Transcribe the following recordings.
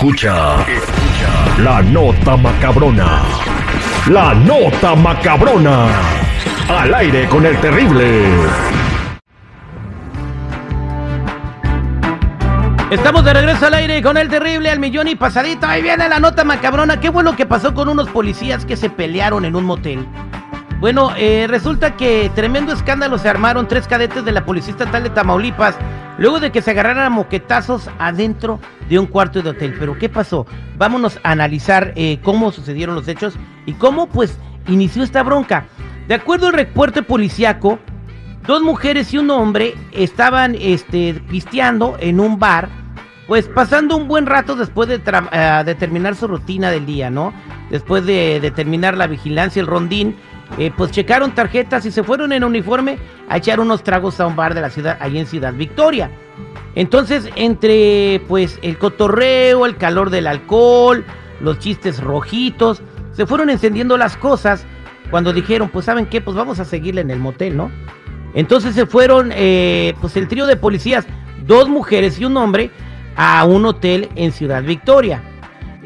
Escucha, escucha la nota macabrona. La nota macabrona. Al aire con el terrible. Estamos de regreso al aire con el terrible al millón y pasadito. Ahí viene la nota macabrona. ¿Qué fue lo que pasó con unos policías que se pelearon en un motel? Bueno, eh, resulta que tremendo escándalo se armaron tres cadetes de la Policía Estatal de Tamaulipas luego de que se agarraran a moquetazos adentro de un cuarto de hotel. Pero ¿qué pasó? Vámonos a analizar eh, cómo sucedieron los hechos y cómo pues inició esta bronca. De acuerdo al reporte policiaco, dos mujeres y un hombre estaban este, pisteando en un bar pues pasando un buen rato después de, uh, terminar su rutina del día, ¿no? Después de, terminar la vigilancia, el rondín, eh, pues checaron tarjetas y se fueron en uniforme a echar unos tragos a un bar de la ciudad, ahí en Ciudad Victoria. Entonces, entre pues el cotorreo, el calor del alcohol, los chistes rojitos, se fueron encendiendo las cosas cuando dijeron, pues saben qué, pues vamos a seguirle en el motel, ¿no? Entonces se fueron, eh, pues el trío de policías, dos mujeres y un hombre, a un hotel en Ciudad Victoria.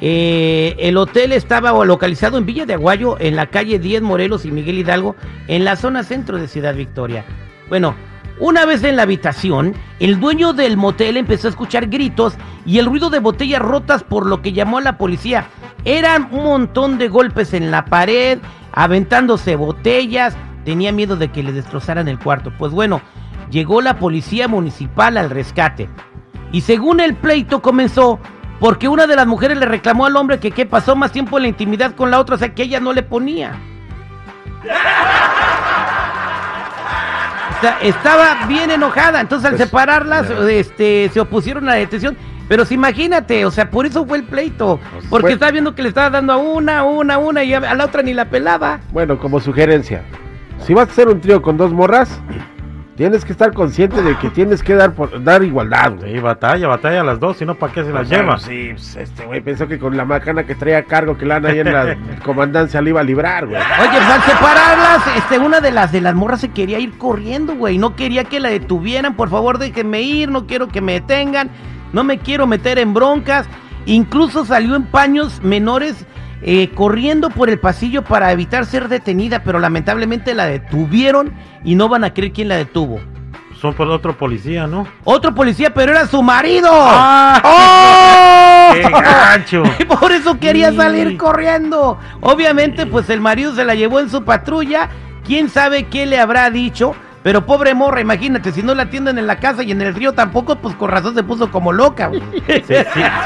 Eh, el hotel estaba localizado en Villa de Aguayo, en la calle 10 Morelos y Miguel Hidalgo, en la zona centro de Ciudad Victoria. Bueno, una vez en la habitación, el dueño del motel empezó a escuchar gritos y el ruido de botellas rotas por lo que llamó a la policía. Eran un montón de golpes en la pared, aventándose botellas. Tenía miedo de que le destrozaran el cuarto. Pues bueno, llegó la policía municipal al rescate. Y según el pleito comenzó porque una de las mujeres le reclamó al hombre que, que pasó más tiempo en la intimidad con la otra, o sea que ella no le ponía. O sea, estaba bien enojada, entonces al pues, separarlas este, se opusieron a la detención. Pero si imagínate, o sea, por eso fue el pleito. Pues, porque estaba viendo que le estaba dando a una, una, una y a la otra ni la pelaba. Bueno, como sugerencia, si vas a hacer un trío con dos morras, Tienes que estar consciente de que tienes que dar por, dar igualdad, güey. Sí, batalla, batalla a las dos, si no, ¿para qué se las lleva? Sí, pues este güey pensó que con la macana que traía a cargo que la ahí en la comandancia le iba a librar, güey. Oye, pues al separarlas, este, una de las de las morras se quería ir corriendo, güey. No quería que la detuvieran, por favor, déjenme ir, no quiero que me detengan, no me quiero meter en broncas. Incluso salió en paños menores eh, corriendo por el pasillo para evitar ser detenida, pero lamentablemente la detuvieron y no van a creer quién la detuvo. Son por otro policía, ¿no? Otro policía, pero era su marido. ¡Ah! ¡Oh! ¡Qué gancho! por eso quería salir corriendo. Obviamente, pues el marido se la llevó en su patrulla. ¿Quién sabe qué le habrá dicho? Pero pobre morra, imagínate, si no la atienden en la casa y en el río tampoco, pues con razón se puso como loca.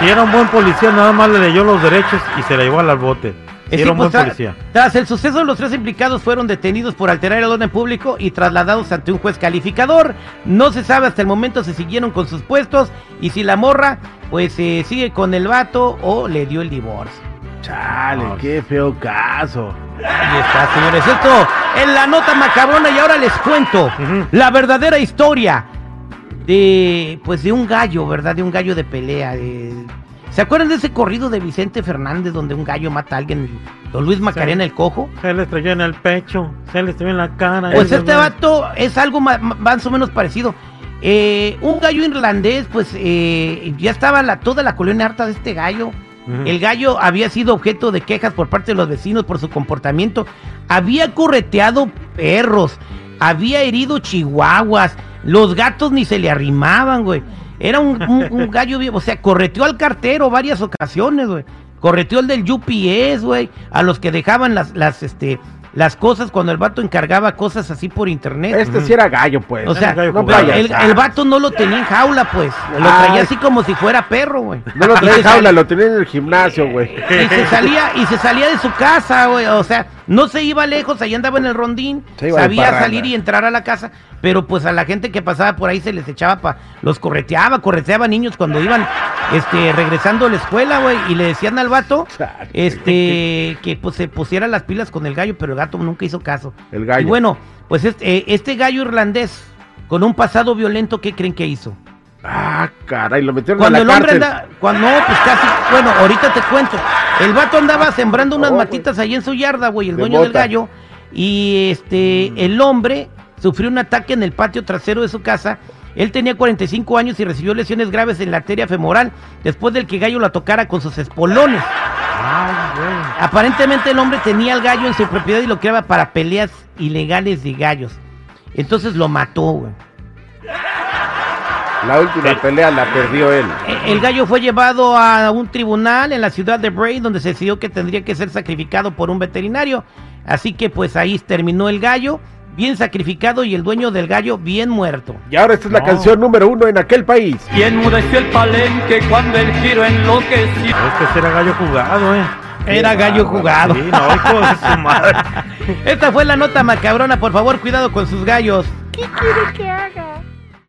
si era un buen policía, nada más le leyó los derechos y se la llevó al bote. Sí, era un buen pues, policía. Tras el suceso, los tres implicados fueron detenidos por alterar el orden público y trasladados ante un juez calificador. No se sabe hasta el momento si siguieron con sus puestos y si la morra, pues eh, sigue con el vato o le dio el divorcio. Chale, qué feo caso. Ahí está, señores. Esto en la nota macabrona y ahora les cuento la verdadera historia de, pues, de un gallo, ¿verdad? De un gallo de pelea. ¿Se acuerdan de ese corrido de Vicente Fernández donde un gallo mata a alguien? Don Luis Macarena el cojo. Se le estrelló en el pecho, se le estrelló en la cara. Pues este vato es algo más, o menos parecido. Eh, un gallo irlandés, pues eh, ya estaba la, toda la colonia harta de este gallo. El gallo había sido objeto de quejas por parte de los vecinos por su comportamiento. Había correteado perros, había herido chihuahuas, los gatos ni se le arrimaban, güey. Era un, gallo vivo, o sea, correteó al cartero varias ocasiones, güey. Correteó el del UPS, güey, a los que dejaban las, las, este, las cosas cuando el vato encargaba cosas así por internet. Este sí era gallo, pues. O sea, el, vato no lo tenía en jaula, pues. Lo traía así como si fuera perro, güey. No lo traía en jaula, lo tenía en el gimnasio, güey. Y se salía, y se salía de su casa, güey. O sea, no se iba lejos, ahí andaba en el rondín. sabía salir y entrar a la casa. Pero pues a la gente que pasaba por ahí se les echaba pa, los correteaba, correteaba niños cuando iban este regresando a la escuela, güey, y le decían al vato este que pues se pusiera las pilas con el gallo, pero el gato nunca hizo caso. El gallo. Y bueno, pues este, eh, este gallo irlandés con un pasado violento, ¿qué creen que hizo? Ah, caray, lo metieron cuando en la el hombre anda, cuando no, pues casi, bueno, ahorita te cuento. El vato andaba sembrando unas matitas ahí en su yarda, güey, el dueño del gallo. Y este, mm. el hombre sufrió un ataque en el patio trasero de su casa Él tenía 45 años y recibió lesiones graves en la arteria femoral después del que Gallo la tocara con sus espolones. Ay, güey. Aparentemente el hombre tenía al gallo en su propiedad y lo creaba para peleas ilegales de gallos. Entonces lo mató, güey. La última pelea la perdió él. E- El gallo fue llevado a un tribunal en la ciudad de Bray donde se decidió que tendría que ser sacrificado por un veterinario. Así que pues ahí terminó el gallo, bien sacrificado y el dueño del gallo bien muerto. Y ahora esta es la No. canción número uno en aquel país. Y enmudeció el palenque cuando el giro enloqueció. Es que era gallo jugado, eh. Era gallo jugado. Sí, no, hijo de su madre. Esta fue la nota macabrona, por favor, cuidado con sus gallos. ¿Qué quiere que haga?